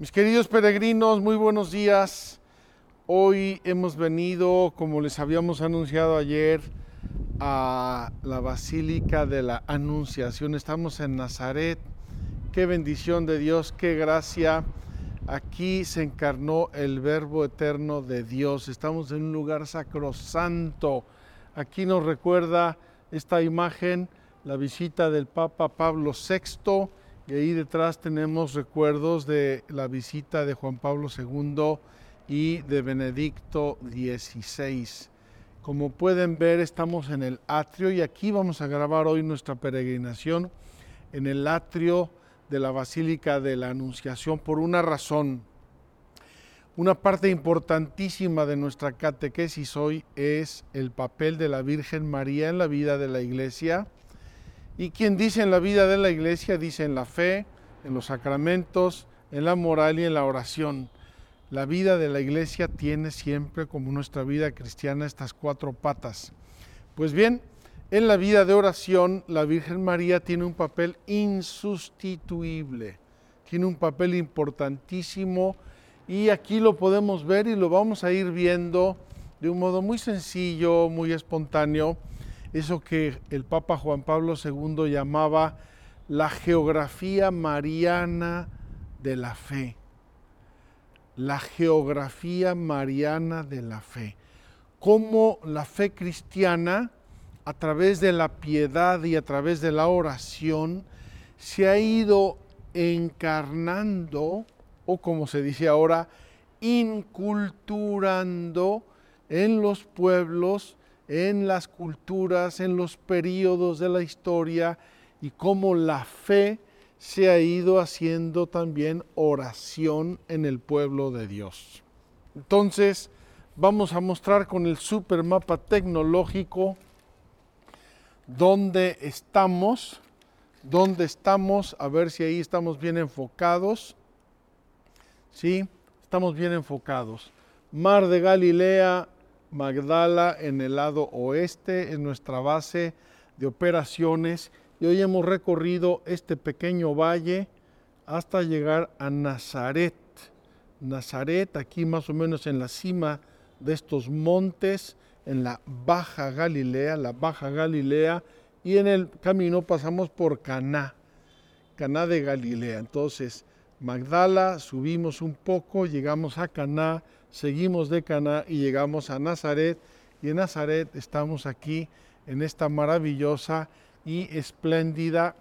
Mis queridos peregrinos, muy buenos días. Hoy hemos venido, como les habíamos anunciado ayer, a la Basílica de la Anunciación. Estamos en Nazaret. Qué bendición de Dios, qué gracia. Aquí se encarnó el Verbo eterno de Dios. Estamos en un lugar sacrosanto. Aquí nos recuerda esta imagen la visita del Papa Pablo VI y ahí detrás tenemos recuerdos de la visita de Juan Pablo II y de Benedicto XVI. Como pueden ver, estamos en el atrio y aquí vamos a grabar hoy nuestra peregrinación en el atrio de la Basílica de la Anunciación por una razón. Una parte importantísima de nuestra catequesis hoy es el papel de la Virgen María en la vida de la Iglesia y quien dice en la vida de la iglesia, dice en la fe, en los sacramentos, en la moral y en la oración. La vida de la iglesia tiene siempre, como nuestra vida cristiana, estas cuatro patas. Pues bien, en la vida de oración, la Virgen María tiene un papel insustituible, tiene un papel importantísimo y aquí lo podemos ver y lo vamos a ir viendo de un modo muy sencillo, muy espontáneo eso que el Papa Juan Pablo II llamaba la geografía mariana de la fe. La geografía mariana de la fe. Cómo la fe cristiana, a través de la piedad y a través de la oración, se ha ido encarnando, o como se dice ahora, inculturando en los pueblos en las culturas, en los periodos de la historia y cómo la fe se ha ido haciendo también oración en el pueblo de Dios. Entonces, vamos a mostrar con el super mapa tecnológico dónde estamos, dónde estamos, a ver si ahí estamos bien enfocados. Sí, estamos bien enfocados. Mar de Galilea, Magdala en el lado oeste, en nuestra base de operaciones. Y hoy hemos recorrido este pequeño valle hasta llegar a Nazaret. Nazaret, aquí más o menos en la cima de estos montes, en la Baja Galilea, la Baja Galilea, y en el camino pasamos por Caná, Caná de Galilea. Entonces, Magdala, subimos un poco, llegamos a Caná, seguimos de Caná y llegamos a Nazaret. Y en Nazaret estamos aquí en esta maravillosa y espléndida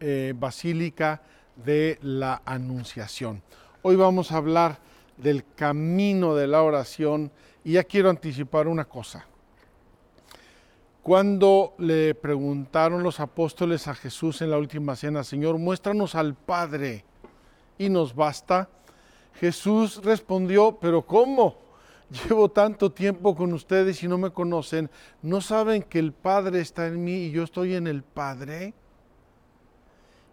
eh, basílica de la Anunciación. Hoy vamos a hablar del camino de la oración y ya quiero anticipar una cosa. Cuando le preguntaron los apóstoles a Jesús en la última cena, Señor, muéstranos al Padre y nos basta, Jesús respondió, pero ¿cómo? Llevo tanto tiempo con ustedes y no me conocen. ¿No saben que el Padre está en mí y yo estoy en el Padre?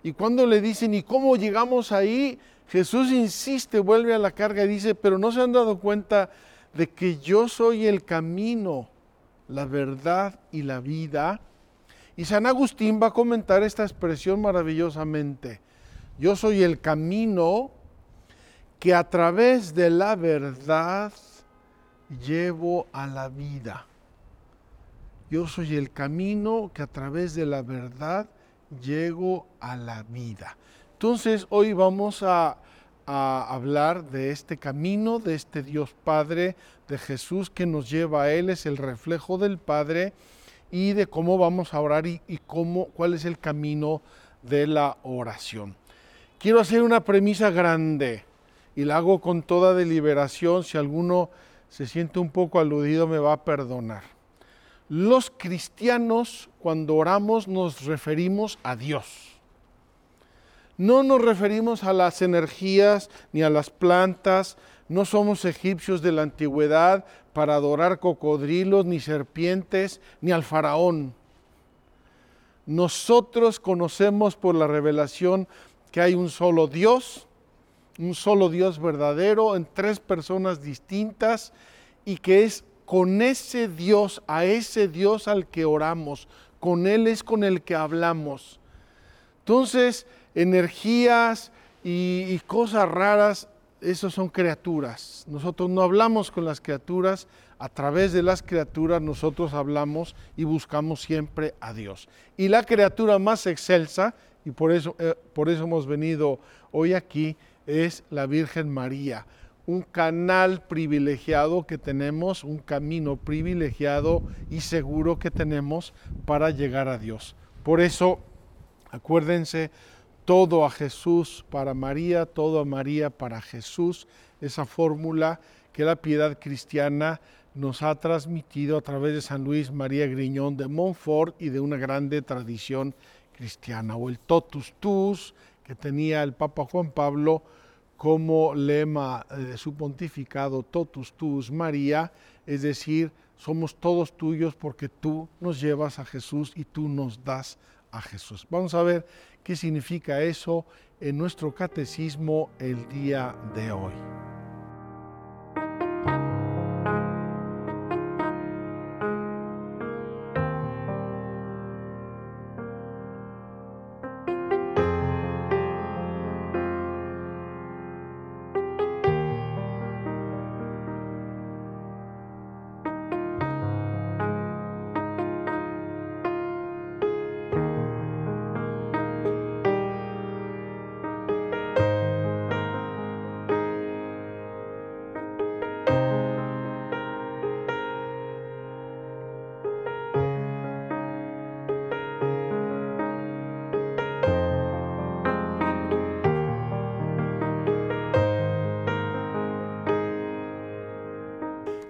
Y cuando le dicen, ¿y cómo llegamos ahí? Jesús insiste, vuelve a la carga y dice, pero no se han dado cuenta de que yo soy el camino, la verdad y la vida. Y San Agustín va a comentar esta expresión maravillosamente. Yo soy el camino, que a través de la verdad llevo a la vida. Yo soy el camino que a través de la verdad llego a la vida. Entonces hoy vamos a, hablar de este camino, de este Dios Padre, de Jesús que nos lleva a Él, es el reflejo del Padre y de cómo vamos a orar y, y cómo, cuál es el camino de la oración. Quiero hacer una premisa grande y la hago con toda deliberación. Si alguno se siente un poco aludido me va a perdonar. Los cristianos cuando oramos nos referimos a Dios. No nos referimos a las energías ni a las plantas, no somos egipcios de la antigüedad para adorar cocodrilos, ni serpientes, ni al faraón. Nosotros conocemos por la revelación que hay un solo Dios, un solo Dios verdadero en tres personas distintas y que es con ese Dios, a ese Dios al que oramos, con Él es con el que hablamos. Entonces, energías y, cosas raras, esos son criaturas. Nosotros no hablamos con las criaturas, a través de las criaturas nosotros hablamos y buscamos siempre a Dios. Y la criatura más excelsa, y por eso, eh, por eso hemos venido hoy aquí, es la Virgen María. Un canal privilegiado que tenemos, un camino privilegiado y seguro que tenemos para llegar a Dios. Por eso, acuérdense, todo a Jesús para María, todo a María para Jesús, esa fórmula que la piedad cristiana nos ha transmitido a través de San Luis María Griñón de Montfort y de una grande tradición cristiana, o el totus tus que tenía el Papa Juan Pablo como lema de su pontificado, totus tus María, es decir, somos todos tuyos porque tú nos llevas a Jesús y tú nos das a Jesús. Vamos a ver qué significa eso en nuestro catecismo el día de hoy.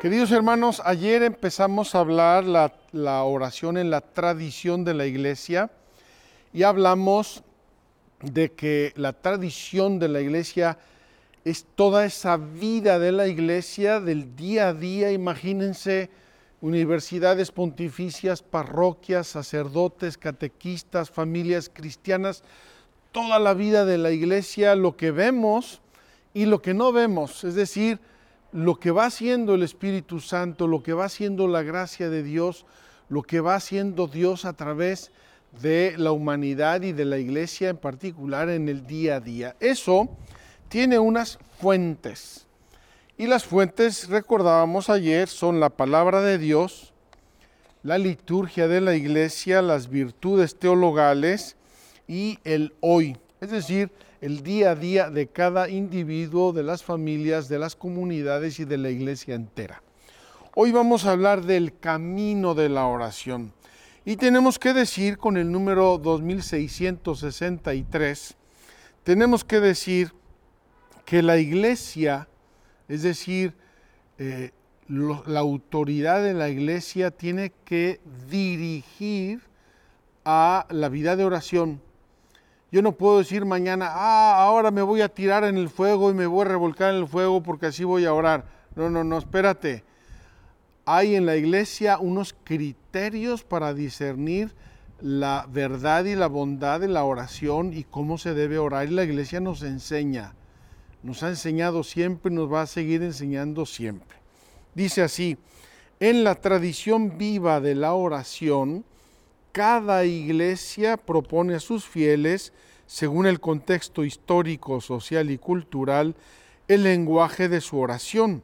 Queridos hermanos, ayer empezamos a hablar la, la, oración en la tradición de la iglesia y hablamos de que la tradición de la iglesia es toda esa vida de la iglesia del día a día. Imagínense universidades pontificias, parroquias, sacerdotes, catequistas, familias cristianas, toda la vida de la iglesia, lo que vemos y lo que no vemos, es decir, lo que va haciendo el Espíritu Santo, lo que va haciendo la gracia de Dios, lo que va haciendo Dios a través de la humanidad y de la iglesia en particular en el día a día. Eso tiene unas fuentes. Y las fuentes, recordábamos ayer, son la palabra de Dios, la liturgia de la iglesia, las virtudes teologales y el hoy. Es decir, el día a día de cada individuo, de las familias, de las comunidades y de la iglesia entera. Hoy vamos a hablar del camino de la oración. Y tenemos que decir con el número 2663, tenemos que decir que la iglesia, es decir, eh, la autoridad de la iglesia tiene que dirigir a la vida de oración yo no puedo decir mañana, ah, ahora me voy a tirar en el fuego y me voy a revolcar en el fuego porque así voy a orar. No, no, no, espérate. Hay en la iglesia unos criterios para discernir la verdad y la bondad de la oración y cómo se debe orar. Y la iglesia nos enseña, nos ha enseñado siempre y nos va a seguir enseñando siempre. Dice así, en la tradición viva de la oración, cada iglesia propone a sus fieles, según el contexto histórico, social y cultural, el lenguaje de su oración.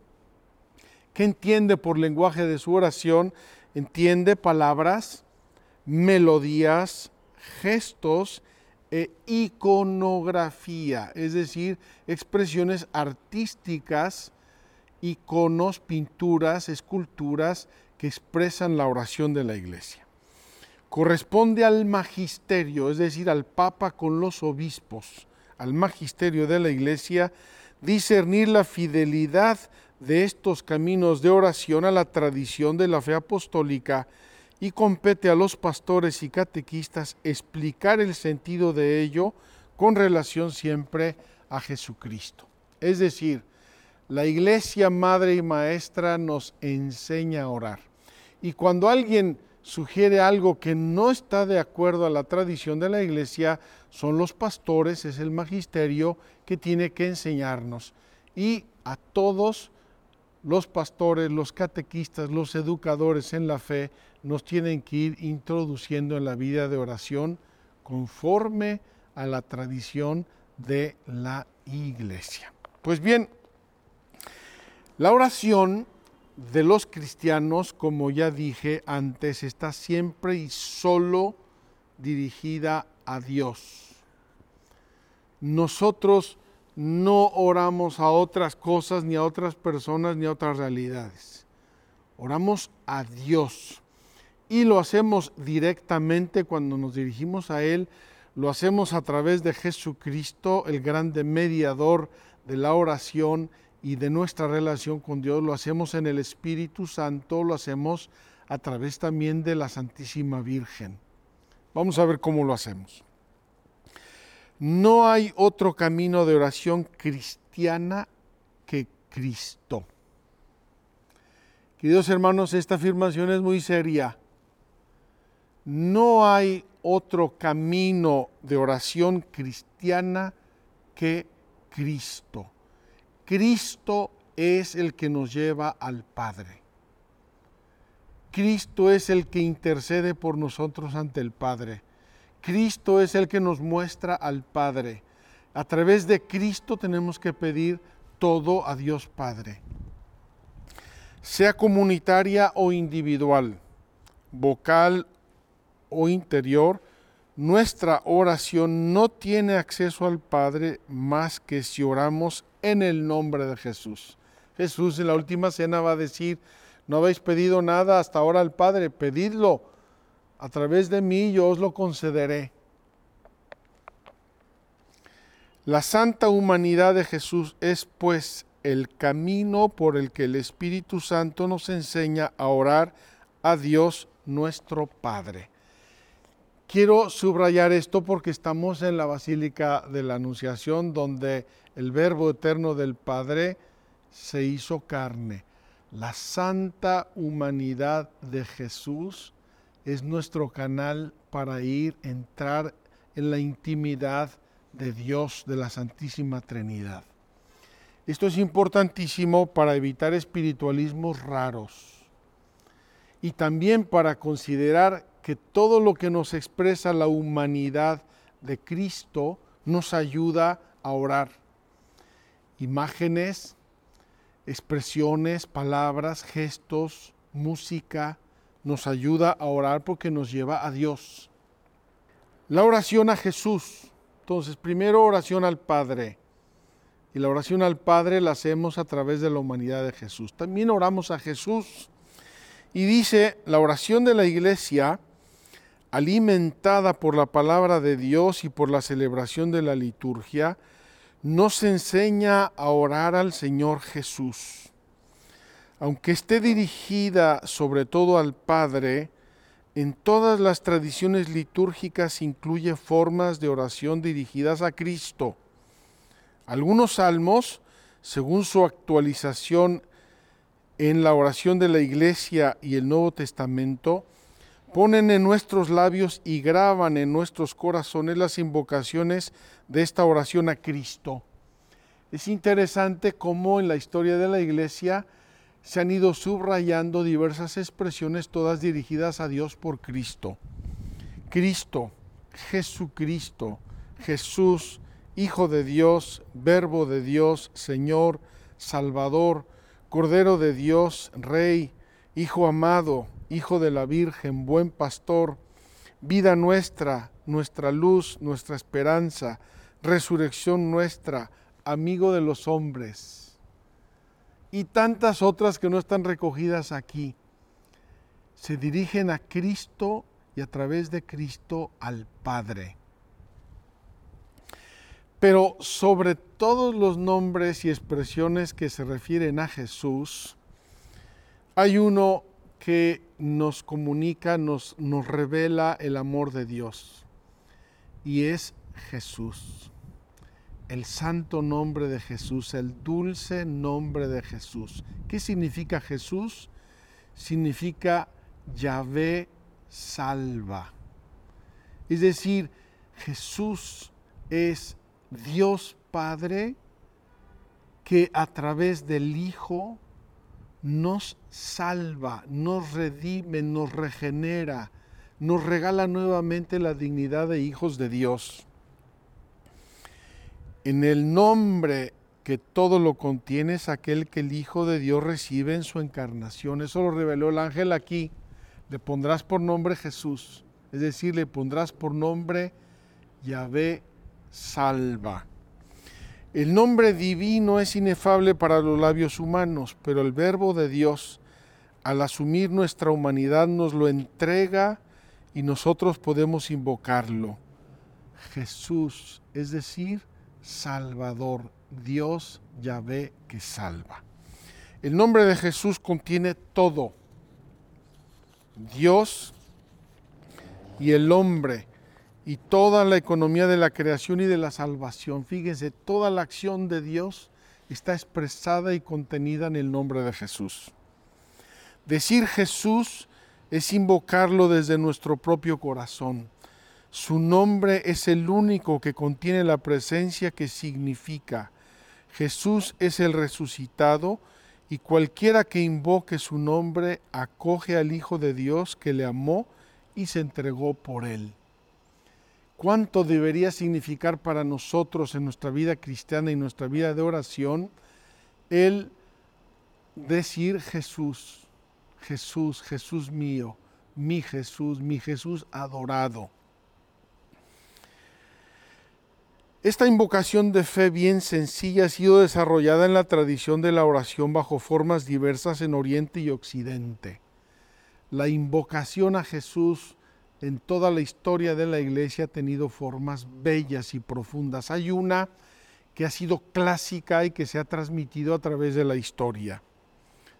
¿Qué entiende por lenguaje de su oración? Entiende palabras, melodías, gestos e iconografía, es decir, expresiones artísticas, iconos, pinturas, esculturas que expresan la oración de la iglesia corresponde al magisterio, es decir, al Papa con los obispos, al magisterio de la Iglesia, discernir la fidelidad de estos caminos de oración a la tradición de la fe apostólica y compete a los pastores y catequistas explicar el sentido de ello con relación siempre a Jesucristo. Es decir, la iglesia madre y maestra nos enseña a orar. Y cuando alguien sugiere algo que no está de acuerdo a la tradición de la iglesia, son los pastores, es el magisterio que tiene que enseñarnos. Y a todos los pastores, los catequistas, los educadores en la fe nos tienen que ir introduciendo en la vida de oración conforme a la tradición de la iglesia. Pues bien, la oración de los cristianos, como ya dije antes, está siempre y solo dirigida a Dios. Nosotros no oramos a otras cosas, ni a otras personas, ni a otras realidades. Oramos a Dios. Y lo hacemos directamente cuando nos dirigimos a Él. Lo hacemos a través de Jesucristo, el grande mediador de la oración y de nuestra relación con Dios, lo hacemos en el Espíritu Santo, lo hacemos a través también de la Santísima Virgen. Vamos a ver cómo lo hacemos. No hay otro camino de oración cristiana que Cristo. Queridos hermanos, esta afirmación es muy seria. No hay otro camino de oración cristiana que Cristo. Cristo es el que nos lleva al Padre. Cristo es el que intercede por nosotros ante el Padre. Cristo es el que nos muestra al Padre. A través de Cristo tenemos que pedir todo a Dios Padre. Sea comunitaria o individual, vocal o interior, nuestra oración no tiene acceso al Padre más que si oramos en el nombre de Jesús. Jesús en la última cena va a decir, no habéis pedido nada hasta ahora al Padre, pedidlo a través de mí, yo os lo concederé. La santa humanidad de Jesús es pues el camino por el que el Espíritu Santo nos enseña a orar a Dios nuestro Padre. Quiero subrayar esto porque estamos en la Basílica de la Anunciación, donde el Verbo Eterno del Padre se hizo carne. La santa humanidad de Jesús es nuestro canal para ir, entrar en la intimidad de Dios, de la Santísima Trinidad. Esto es importantísimo para evitar espiritualismos raros y también para considerar que todo lo que nos expresa la humanidad de Cristo nos ayuda a orar. Imágenes, expresiones, palabras, gestos, música, nos ayuda a orar porque nos lleva a Dios. La oración a Jesús. Entonces, primero oración al Padre. Y la oración al Padre la hacemos a través de la humanidad de Jesús. También oramos a Jesús. Y dice, la oración de la iglesia alimentada por la palabra de Dios y por la celebración de la liturgia, nos enseña a orar al Señor Jesús. Aunque esté dirigida sobre todo al Padre, en todas las tradiciones litúrgicas incluye formas de oración dirigidas a Cristo. Algunos salmos, según su actualización en la oración de la Iglesia y el Nuevo Testamento, ponen en nuestros labios y graban en nuestros corazones las invocaciones de esta oración a Cristo. Es interesante cómo en la historia de la iglesia se han ido subrayando diversas expresiones, todas dirigidas a Dios por Cristo. Cristo, Jesucristo, Jesús, Hijo de Dios, Verbo de Dios, Señor, Salvador, Cordero de Dios, Rey, Hijo amado, Hijo de la Virgen, buen pastor, vida nuestra, nuestra luz, nuestra esperanza, resurrección nuestra, amigo de los hombres. Y tantas otras que no están recogidas aquí. Se dirigen a Cristo y a través de Cristo al Padre. Pero sobre todos los nombres y expresiones que se refieren a Jesús, hay uno que nos comunica, nos, nos revela el amor de Dios, y es Jesús. El santo nombre de Jesús, el dulce nombre de Jesús. ¿Qué significa Jesús? Significa Yahvé salva. Es decir, Jesús es Dios Padre que a través del Hijo nos salva, nos redime, nos regenera, nos regala nuevamente la dignidad de hijos de Dios. En el nombre que todo lo contiene es aquel que el Hijo de Dios recibe en su encarnación. Eso lo reveló el ángel aquí. Le pondrás por nombre Jesús, es decir, le pondrás por nombre Yahvé salva. El nombre divino es inefable para los labios humanos, pero el verbo de Dios, al asumir nuestra humanidad, nos lo entrega y nosotros podemos invocarlo. Jesús, es decir, Salvador, Dios Yahvé que salva. El nombre de Jesús contiene todo. Dios y el hombre y toda la economía de la creación y de la salvación. Fíjense, toda la acción de Dios está expresada y contenida en el nombre de Jesús. Decir Jesús es invocarlo desde nuestro propio corazón. Su nombre es el único que contiene la presencia que significa. Jesús es el resucitado y cualquiera que invoque su nombre acoge al Hijo de Dios que le amó y se entregó por él cuánto debería significar para nosotros en nuestra vida cristiana y nuestra vida de oración el decir Jesús, Jesús, Jesús mío, mi Jesús, mi Jesús adorado. Esta invocación de fe bien sencilla ha sido desarrollada en la tradición de la oración bajo formas diversas en Oriente y Occidente. La invocación a Jesús en toda la historia de la iglesia ha tenido formas bellas y profundas. Hay una que ha sido clásica y que se ha transmitido a través de la historia.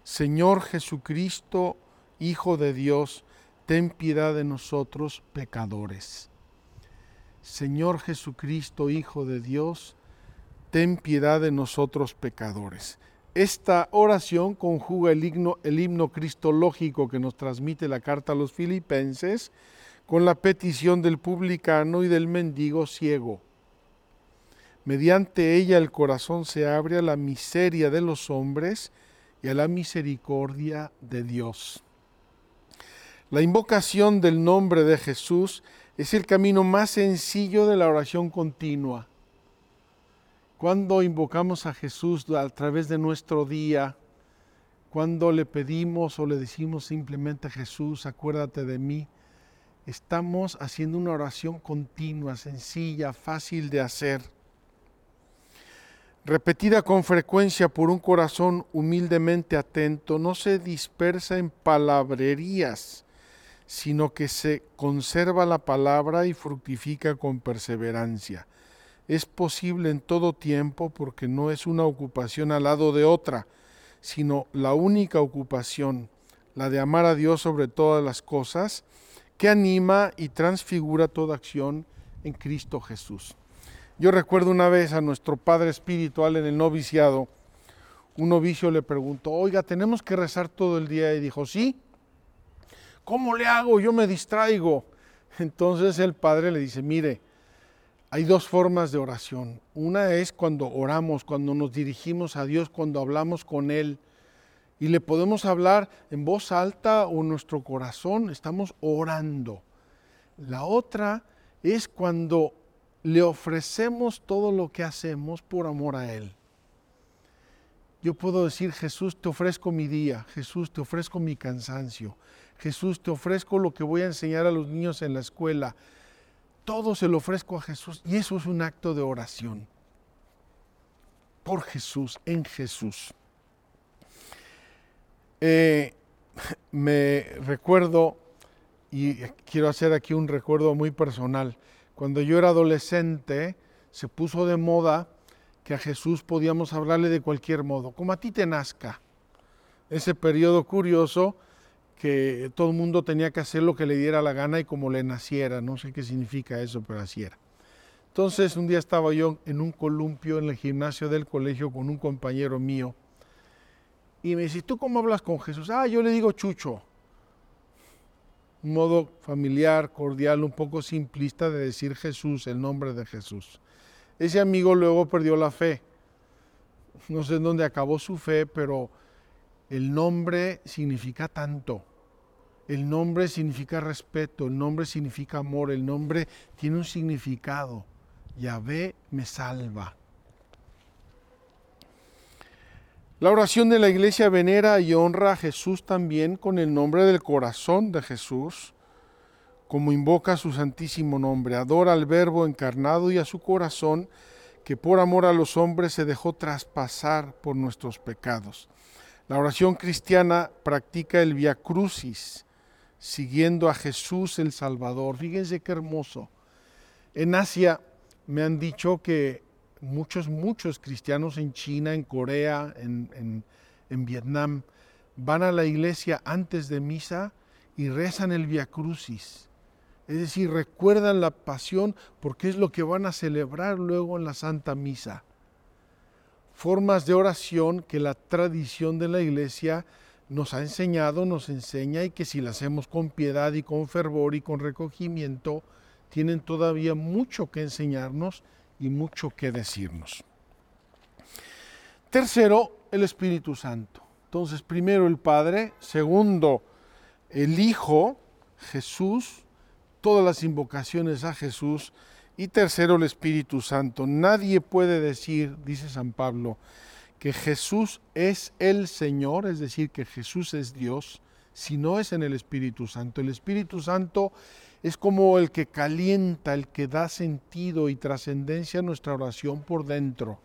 Señor Jesucristo, Hijo de Dios, ten piedad de nosotros pecadores. Señor Jesucristo, Hijo de Dios, ten piedad de nosotros pecadores. Esta oración conjuga el himno, cristológico que nos transmite la carta a los filipenses con la petición del publicano y del mendigo ciego. Mediante ella el corazón se abre a la miseria de los hombres y a la misericordia de Dios. La invocación del nombre de Jesús es el camino más sencillo de la oración continua. Cuando invocamos a Jesús a través de nuestro día, cuando le pedimos o le decimos simplemente Jesús, acuérdate de mí, estamos haciendo una oración continua, sencilla, fácil de hacer, repetida con frecuencia por un corazón humildemente atento, no se dispersa en palabrerías, sino que se conserva la palabra y fructifica con perseverancia. Es posible en todo tiempo porque no es una ocupación al lado de otra, sino la única ocupación, la de amar a Dios sobre todas las cosas, que anima y transfigura toda acción en Cristo Jesús. Yo recuerdo una vez a nuestro padre espiritual en el noviciado, un novicio le preguntó, oiga, ¿tenemos que rezar todo el día? Y dijo, sí. ¿Cómo le hago? Yo me distraigo. Entonces el padre le dice, mire, hay dos formas de oración. Una es cuando oramos, cuando nos dirigimos a Dios, cuando hablamos con Él y le podemos hablar en voz alta o nuestro corazón, estamos orando. La otra es cuando le ofrecemos todo lo que hacemos por amor a Él. Yo puedo decir, Jesús, te ofrezco mi día, Jesús, te ofrezco mi cansancio, Jesús, te ofrezco lo que voy a enseñar a los niños en la escuela. Todo se lo ofrezco a Jesús y eso es un acto de oración. Por Jesús, en Jesús. Eh, me recuerdo, y quiero hacer aquí un recuerdo muy personal, cuando yo era adolescente se puso de moda que a Jesús podíamos hablarle de cualquier modo, como a ti te nazca. Ese periodo curioso que todo el mundo tenía que hacer lo que le diera la gana y como le naciera. No sé qué significa eso, pero así era. Entonces un día estaba yo en un columpio en el gimnasio del colegio con un compañero mío y me dice, ¿tú cómo hablas con Jesús? Ah, yo le digo Chucho. Un modo familiar, cordial, un poco simplista de decir Jesús, el nombre de Jesús. Ese amigo luego perdió la fe. No sé en dónde acabó su fe, pero el nombre significa tanto. El nombre significa respeto, el nombre significa amor, el nombre tiene un significado. Yahvé me salva. La oración de la iglesia venera y honra a Jesús también con el nombre del corazón de Jesús, como invoca su santísimo nombre, adora al Verbo encarnado y a su corazón, que por amor a los hombres se dejó traspasar por nuestros pecados. La oración cristiana practica el Via Crucis, siguiendo a Jesús el Salvador. Fíjense qué hermoso. En Asia me han dicho que muchos, muchos cristianos en China, en Corea, en, Vietnam, van a la iglesia antes de misa y rezan el Via Crucis. Es decir, recuerdan la pasión porque es lo que van a celebrar luego en la Santa Misa. Formas de oración que la tradición de la iglesia nos ha enseñado, nos enseña y que si las hacemos con piedad y con fervor y con recogimiento, tienen todavía mucho que enseñarnos y mucho que decirnos. Tercero, el Espíritu Santo. Entonces, primero el Padre, segundo el Hijo, Jesús, todas las invocaciones a Jesús, y tercero el Espíritu Santo. Nadie puede decir, dice San Pablo, que Jesús es el Señor, es decir, que Jesús es Dios, si no es en el Espíritu Santo. El Espíritu Santo es como el que calienta, el que da sentido y trascendencia a nuestra oración por dentro.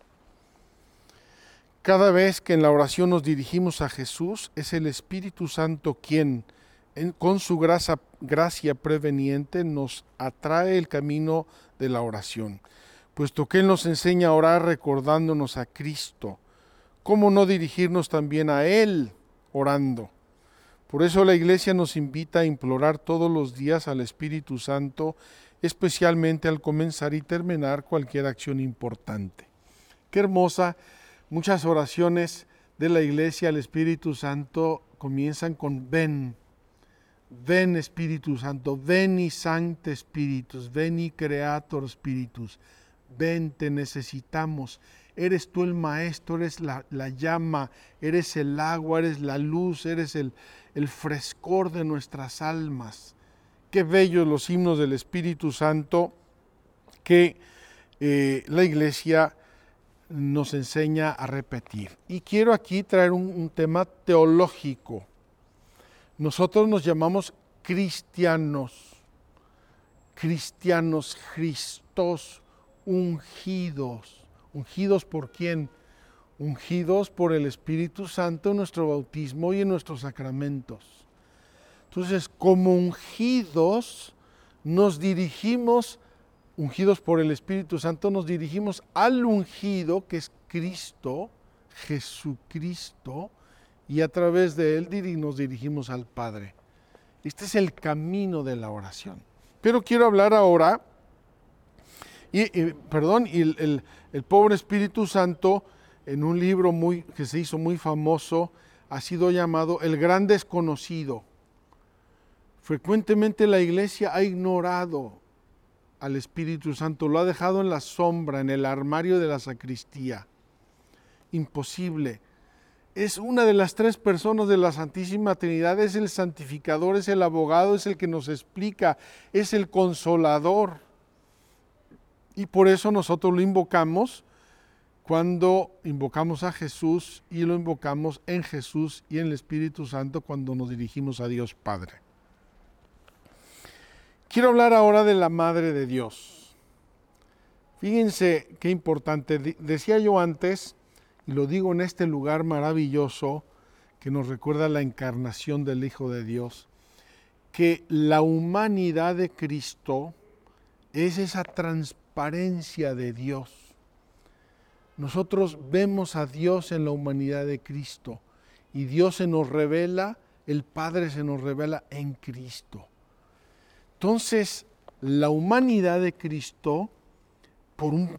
Cada vez que en la oración nos dirigimos a Jesús, es el Espíritu Santo quien, con su gracia, gracia preveniente, nos atrae el camino de la oración, puesto que Él nos enseña a orar recordándonos a Cristo. ¿Cómo no dirigirnos también a Él orando? Por eso la iglesia nos invita a implorar todos los días al Espíritu Santo, especialmente al comenzar y terminar cualquier acción importante. Qué hermosa, muchas oraciones de la iglesia al Espíritu Santo comienzan con ven, ven Espíritu Santo, ven y Sancte Spiritus, ven y Creator Spiritus, ven, te necesitamos. Eres tú el maestro, eres la, la llama, eres el agua, eres la luz, eres el, el frescor de nuestras almas. Qué bellos los himnos del Espíritu Santo que eh, la iglesia nos enseña a repetir. Y quiero aquí traer un, un tema teológico. Nosotros nos llamamos cristianos, cristianos, Cristos, ungidos. ¿Ungidos por quién? ungidos por el Espíritu Santo en nuestro bautismo y en nuestros sacramentos. Entonces, como ungidos, nos dirigimos, ungidos por el Espíritu Santo, nos dirigimos al ungido, que es Cristo, Jesucristo, y a través de él nos dirigimos al Padre. Este es el camino de la oración. Pero quiero hablar ahora, y, perdón, y el, el pobre Espíritu Santo en un libro muy, que se hizo muy famoso, ha sido llamado El Gran Desconocido. Frecuentemente la iglesia ha ignorado al Espíritu Santo, lo ha dejado en la sombra, en el armario de la sacristía. Imposible. Es una de las tres personas de la Santísima Trinidad, es el santificador, es el abogado, es el que nos explica, es el consolador. Y por eso nosotros lo invocamos cuando invocamos a Jesús y lo invocamos en Jesús y en el Espíritu Santo cuando nos dirigimos a Dios Padre. Quiero hablar ahora de la Madre de Dios. Fíjense qué importante. Decía yo antes, y lo digo en este lugar maravilloso que nos recuerda la encarnación del Hijo de Dios, que la humanidad de Cristo es esa transparencia de Dios. Nosotros vemos a Dios en la humanidad de Cristo y Dios se nos revela, el Padre se nos revela en Cristo. Entonces, la humanidad de Cristo, por un,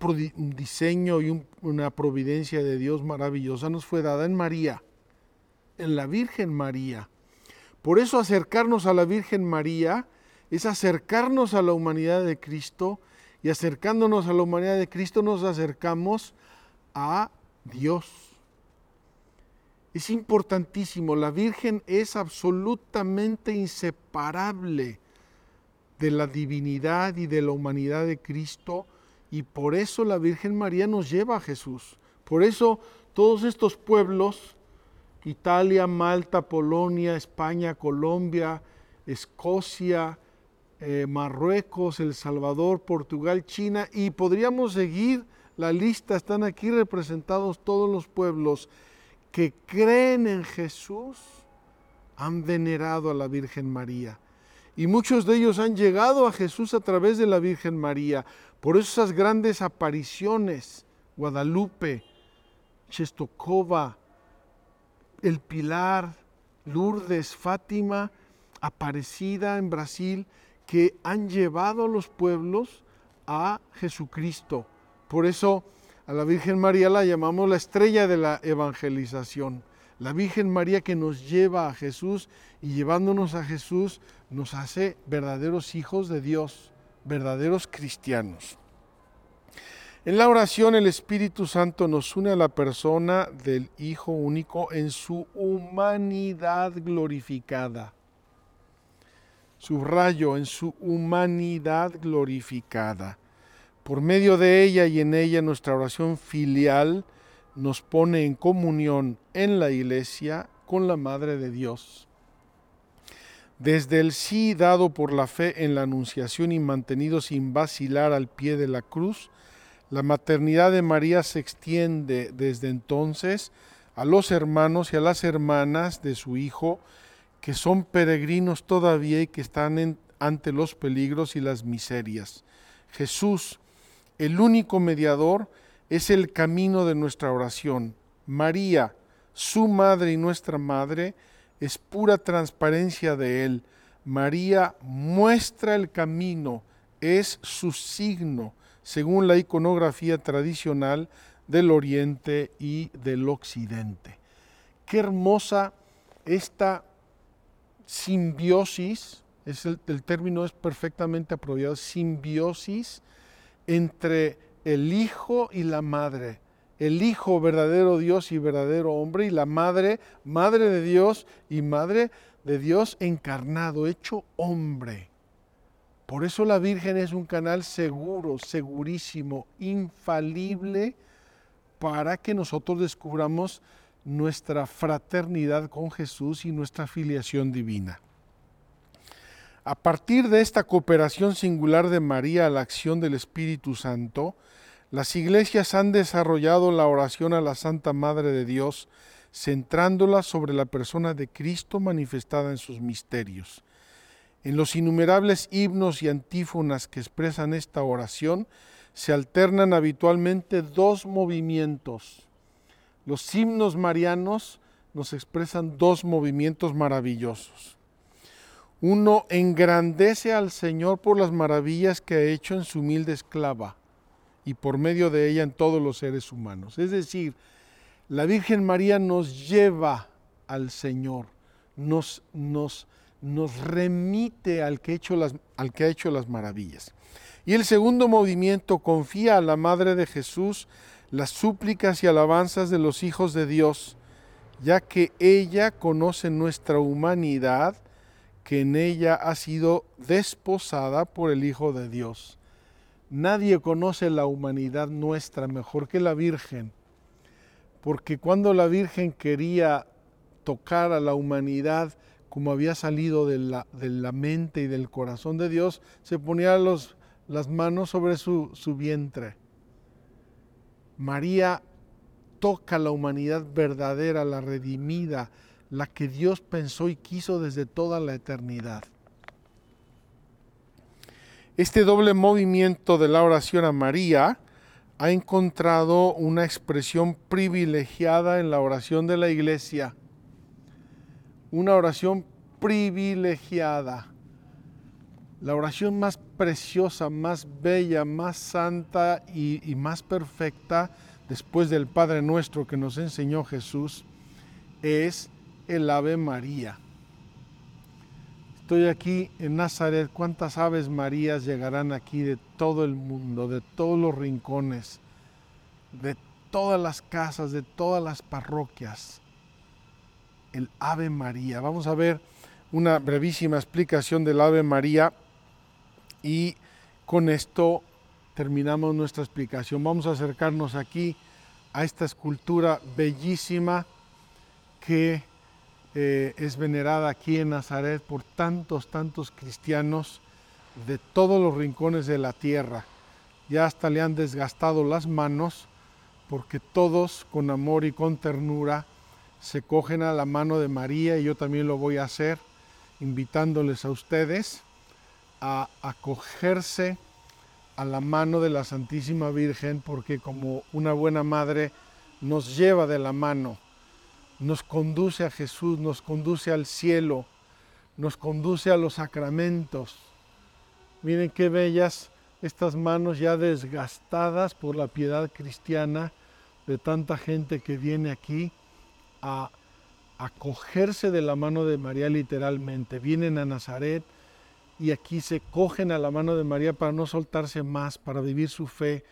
diseño y una providencia de Dios maravillosa, nos fue dada en María, en la Virgen María. Por eso acercarnos a la Virgen María es acercarnos a la humanidad de Cristo y acercándonos a la humanidad de Cristo nos acercamos a Dios. Es importantísimo, la Virgen es absolutamente inseparable de la divinidad y de la humanidad de Cristo y por eso la Virgen María nos lleva a Jesús. Por eso todos estos pueblos, Italia, Malta, Polonia, España, Colombia, Escocia, eh, Marruecos, El Salvador, Portugal, China y podríamos seguir la lista, están aquí representados todos los pueblos que creen en Jesús, han venerado a la Virgen María. Y muchos de ellos han llegado a Jesús a través de la Virgen María. Por esas grandes apariciones, Guadalupe, Chestokova, El Pilar, Lourdes, Fátima, Aparecida en Brasil, que han llevado a los pueblos a Jesucristo. Por eso a la Virgen María la llamamos la estrella de la evangelización. La Virgen María que nos lleva a Jesús y llevándonos a Jesús nos hace verdaderos hijos de Dios, verdaderos cristianos. En la oración el Espíritu Santo nos une a la persona del Hijo único en su humanidad glorificada. Subrayo en su humanidad glorificada. Por medio de ella y en ella nuestra oración filial nos pone en comunión en la iglesia con la Madre de Dios. Desde el sí dado por la fe en la Anunciación y mantenido sin vacilar al pie de la cruz, la maternidad de María se extiende desde entonces a los hermanos y a las hermanas de su Hijo, que son peregrinos todavía y que están ante los peligros y las miserias. Jesús, el único mediador es el camino de nuestra oración. María, su madre y nuestra madre, es pura transparencia de Él. María muestra el camino, es su signo, según la iconografía tradicional del Oriente y del Occidente. Qué hermosa esta simbiosis, es el, término es perfectamente apropiado, simbiosis entre el Hijo y la Madre. El Hijo verdadero Dios y verdadero hombre y la Madre, Madre de Dios y Madre de Dios encarnado, hecho hombre. Por eso la Virgen es un canal seguro, segurísimo, infalible para que nosotros descubramos nuestra fraternidad con Jesús y nuestra filiación divina. A partir de esta cooperación singular de María a la acción del Espíritu Santo, las iglesias han desarrollado la oración a la Santa Madre de Dios, centrándola sobre la persona de Cristo manifestada en sus misterios. En los innumerables himnos y antífonas que expresan esta oración, se alternan habitualmente dos movimientos. Los himnos marianos nos expresan dos movimientos maravillosos. Uno engrandece al Señor por las maravillas que ha hecho en su humilde esclava y por medio de ella en todos los seres humanos. Es decir, la Virgen María nos lleva al Señor, nos, nos, nos remite al que, hecho las, al que ha hecho las maravillas. Y el segundo movimiento confía a la Madre de Jesús las súplicas y alabanzas de los hijos de Dios, ya que ella conoce nuestra humanidad que en ella ha sido desposada por el Hijo de Dios. Nadie conoce la humanidad nuestra mejor que la Virgen, porque cuando la Virgen quería tocar a la humanidad como había salido de la, de la mente y del corazón de Dios, se ponía las manos sobre su, su vientre. María toca la humanidad verdadera, la redimida, la que Dios pensó y quiso desde toda la eternidad. Este doble movimiento de la oración a María ha encontrado una expresión privilegiada en la oración de la iglesia. Una oración privilegiada. La oración más preciosa, más bella, más santa y, más perfecta después del Padre nuestro que nos enseñó Jesús es el Ave María. Estoy aquí en Nazaret. ¿Cuántas aves Marías llegarán aquí de todo el mundo, de todos los rincones, de todas las casas, de todas las parroquias? El Ave María. Vamos a ver una brevísima explicación del Ave María y con esto terminamos nuestra explicación. Vamos a acercarnos aquí a esta escultura bellísima que eh, es venerada aquí en Nazaret por tantos, tantos cristianos de todos los rincones de la tierra. Ya hasta le han desgastado las manos porque todos con amor y con ternura se cogen a la mano de María y yo también lo voy a hacer invitándoles a ustedes a acogerse a la mano de la Santísima Virgen porque como una buena madre nos lleva de la mano nos conduce a Jesús, nos conduce al cielo, nos conduce a los sacramentos. Miren qué bellas estas manos ya desgastadas por la piedad cristiana de tanta gente que viene aquí a acogerse de la mano de María literalmente. Vienen a Nazaret y aquí se cogen a la mano de María para no soltarse más, para vivir su fe,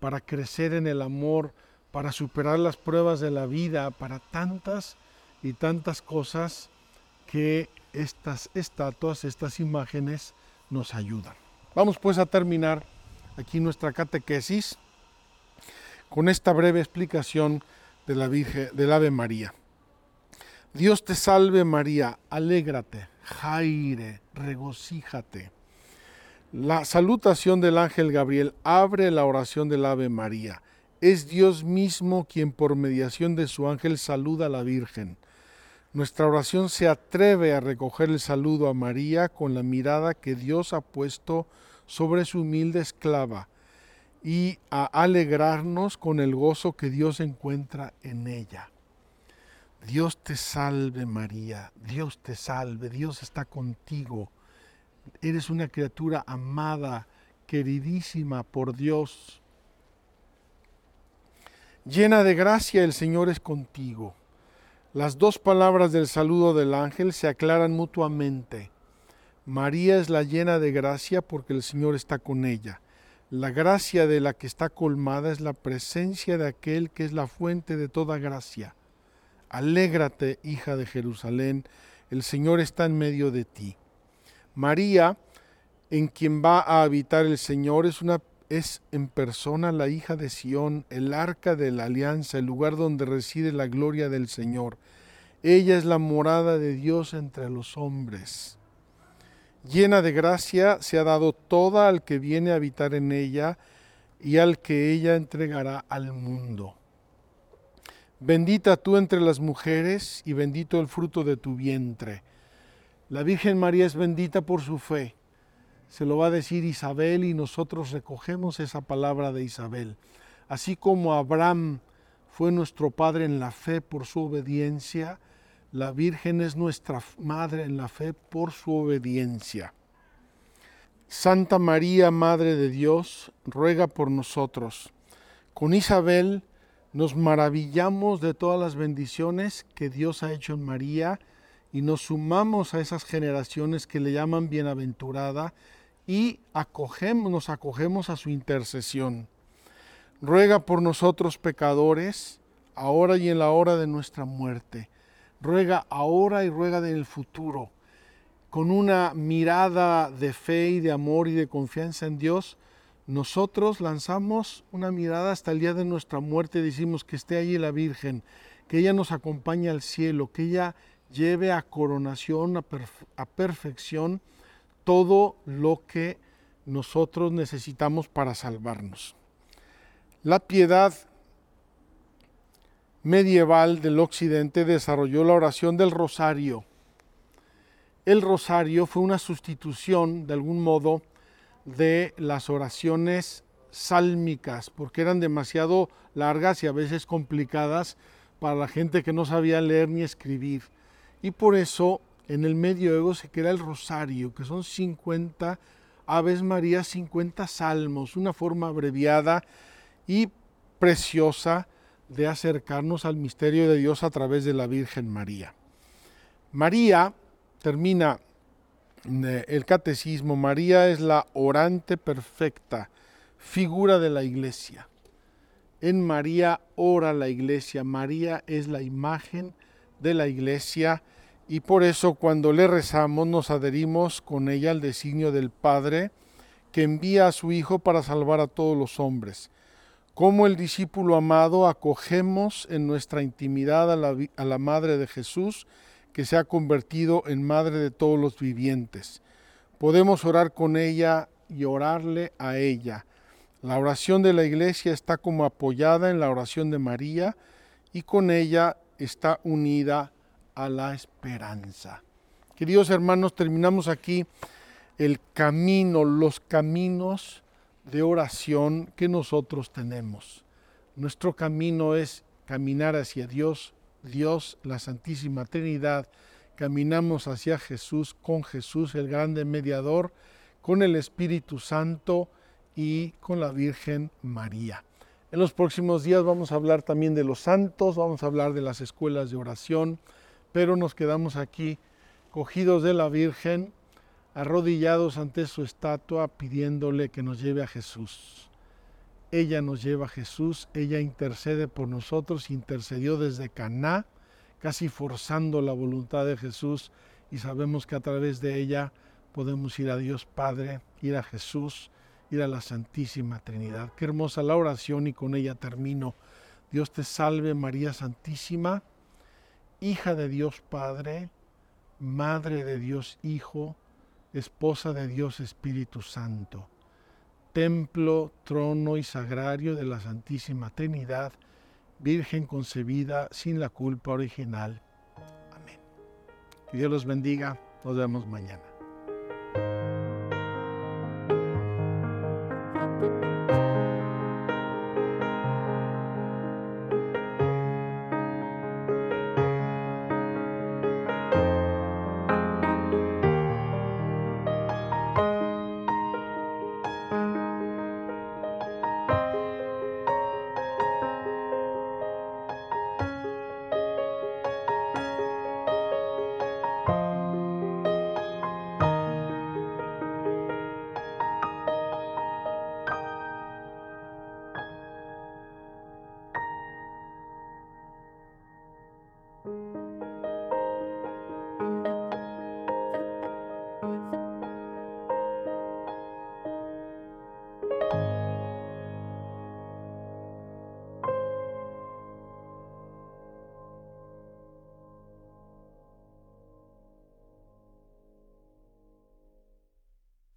para crecer en el amor, para superar las pruebas de la vida, para tantas y tantas cosas que estas estatuas, estas imágenes nos ayudan. Vamos pues a terminar aquí nuestra catequesis con esta breve explicación de la Virgen, del Ave María. Dios te salve María, alégrate, jaire, regocíjate. La salutación del ángel Gabriel abre la oración del Ave María es Dios mismo quien por mediación de su ángel saluda a la Virgen. Nuestra oración se atreve a recoger el saludo a María con la mirada que Dios ha puesto sobre su humilde esclava y a alegrarnos con el gozo que Dios encuentra en ella. Dios te salve María, Dios te salve, Dios está contigo. Eres una criatura amada, queridísima por Dios Llena de gracia el Señor es contigo. Las dos palabras del saludo del ángel se aclaran mutuamente. María es la llena de gracia porque el Señor está con ella. La gracia de la que está colmada es la presencia de aquel que es la fuente de toda gracia. Alégrate, hija de Jerusalén, el Señor está en medio de ti. María, en quien va a habitar el Señor, es una es en persona la hija de Sión, el arca de la alianza, el lugar donde reside la gloria del Señor. Ella es la morada de Dios entre los hombres. Llena de gracia se ha dado toda al que viene a habitar en ella y al que ella entregará al mundo. Bendita tú entre las mujeres y bendito el fruto de tu vientre. La Virgen María es bendita por su fe se lo va a decir Isabel y nosotros recogemos esa palabra de Isabel. Así como Abraham fue nuestro padre en la fe por su obediencia, la Virgen es nuestra madre en la fe por su obediencia. Santa María, Madre de Dios, ruega por nosotros. Con Isabel nos maravillamos de todas las bendiciones que Dios ha hecho en María y nos sumamos a esas generaciones que le llaman bienaventurada y acogemos, nos acogemos a su intercesión. Ruega por nosotros pecadores, ahora y en la hora de nuestra muerte. Ruega ahora y ruega en el futuro. Con una mirada de fe y de amor y de confianza en Dios, nosotros lanzamos una mirada hasta el día de nuestra muerte, decimos que esté allí la Virgen, que ella nos acompañe al cielo, que ella lleve a coronación, a, a perfección todo lo que nosotros necesitamos para salvarnos. La piedad medieval del occidente desarrolló la oración del rosario. El rosario fue una sustitución, de algún modo, de las oraciones sálmicas, porque eran demasiado largas y a veces complicadas para la gente que no sabía leer ni escribir. Y por eso en el medioevo se crea el rosario, que son 50 Aves María, 50 salmos, una forma abreviada y preciosa de acercarnos al misterio de Dios a través de la Virgen María. María termina el catecismo, María es la orante perfecta, figura de la iglesia. En María ora la iglesia, María es la imagen de la iglesia y por eso cuando le rezamos nos adherimos con ella al designio del Padre que envía a su Hijo para salvar a todos los hombres. Como el discípulo amado acogemos en nuestra intimidad a la, a la Madre de Jesús, que se ha convertido en Madre de todos los vivientes. Podemos orar con ella y orarle a ella. La oración de la iglesia está como apoyada en la oración de María y con ella está unida a la esperanza. Queridos hermanos, terminamos aquí el camino, los caminos de oración que nosotros tenemos. Nuestro camino es caminar hacia Dios, Dios, la Santísima Trinidad. Caminamos hacia Jesús, con Jesús, el grande mediador, con el Espíritu Santo y con la Virgen María. En los próximos días vamos a hablar también de los santos, vamos a hablar de las escuelas de oración, pero nos quedamos aquí cogidos de la Virgen, arrodillados ante su estatua, pidiéndole que nos lleve a Jesús. Ella nos lleva a Jesús, ella intercede por nosotros, intercedió desde Caná, casi forzando la voluntad de Jesús, y sabemos que a través de ella podemos ir a Dios Padre, ir a Jesús, ir a la Santísima Trinidad. Qué hermosa la oración y con ella termino. Dios te salve María Santísima hija de Dios Padre, madre de Dios Hijo, esposa de Dios Espíritu Santo, templo, trono y sagrario de la Santísima Trinidad, Virgen concebida sin la culpa original. Amén. Que Dios los bendiga. Nos vemos mañana.